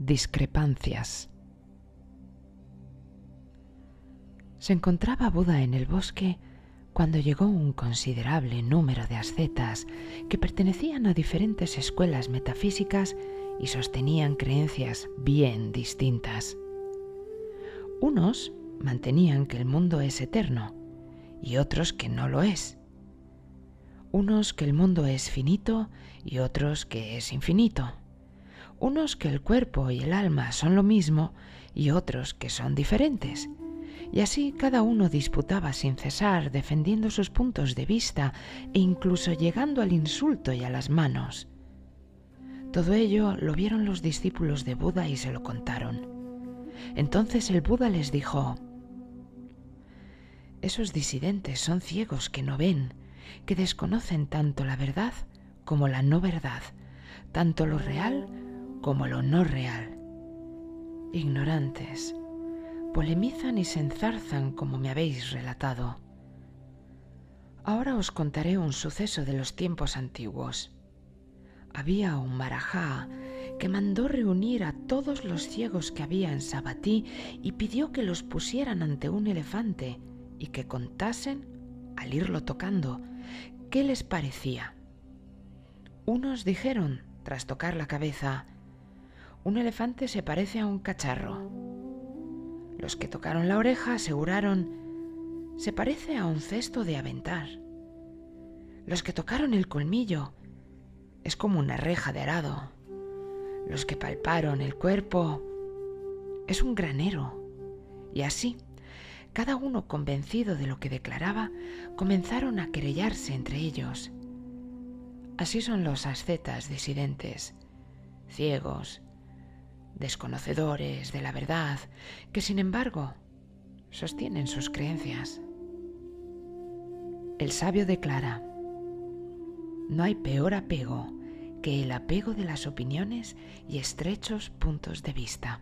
Discrepancias. Se encontraba Buda en el bosque cuando llegó un considerable número de ascetas que pertenecían a diferentes escuelas metafísicas y sostenían creencias bien distintas. Unos mantenían que el mundo es eterno y otros que no lo es. Unos que el mundo es finito y otros que es infinito. Unos que el cuerpo y el alma son lo mismo y otros que son diferentes. Y así cada uno disputaba sin cesar, defendiendo sus puntos de vista e incluso llegando al insulto y a las manos. Todo ello lo vieron los discípulos de Buda y se lo contaron. Entonces el Buda les dijo, Esos disidentes son ciegos que no ven, que desconocen tanto la verdad como la no verdad, tanto lo real como lo no real. Ignorantes, polemizan y se enzarzan como me habéis relatado. Ahora os contaré un suceso de los tiempos antiguos. Había un marajá que mandó reunir a todos los ciegos que había en Sabatí y pidió que los pusieran ante un elefante y que contasen, al irlo tocando, qué les parecía. Unos dijeron, tras tocar la cabeza, un elefante se parece a un cacharro. Los que tocaron la oreja aseguraron, se parece a un cesto de aventar. Los que tocaron el colmillo, es como una reja de arado. Los que palparon el cuerpo, es un granero. Y así, cada uno convencido de lo que declaraba, comenzaron a querellarse entre ellos. Así son los ascetas disidentes, ciegos, desconocedores de la verdad, que sin embargo sostienen sus creencias. El sabio declara, no hay peor apego que el apego de las opiniones y estrechos puntos de vista.